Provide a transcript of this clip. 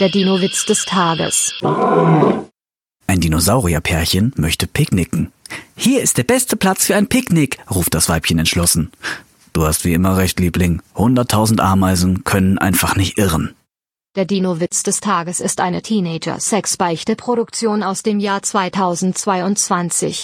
Der Dino-Witz des Tages. Ein Dinosaurierpärchen möchte picknicken. Hier ist der beste Platz für ein Picknick, ruft das Weibchen entschlossen. Du hast wie immer recht, Liebling. Hunderttausend Ameisen können einfach nicht irren. Der Dino-Witz des Tages ist eine Teenager-Sex-Beichte-Produktion aus dem Jahr 2022.